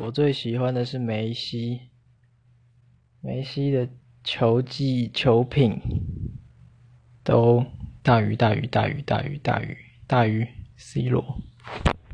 我最喜欢的是梅西梅西的球技球品都大于大于大于大于大于大于 c 罗。